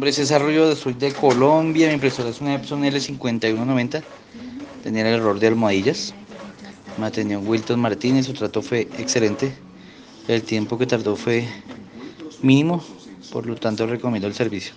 nombre César Río, soy de Colombia. Mi impresora es una Epson L5190. Tenía el error de almohadillas. Me atendió Wilton Martínez, su trato fue excelente. El tiempo que tardó fue mínimo, por lo tanto recomiendo el servicio.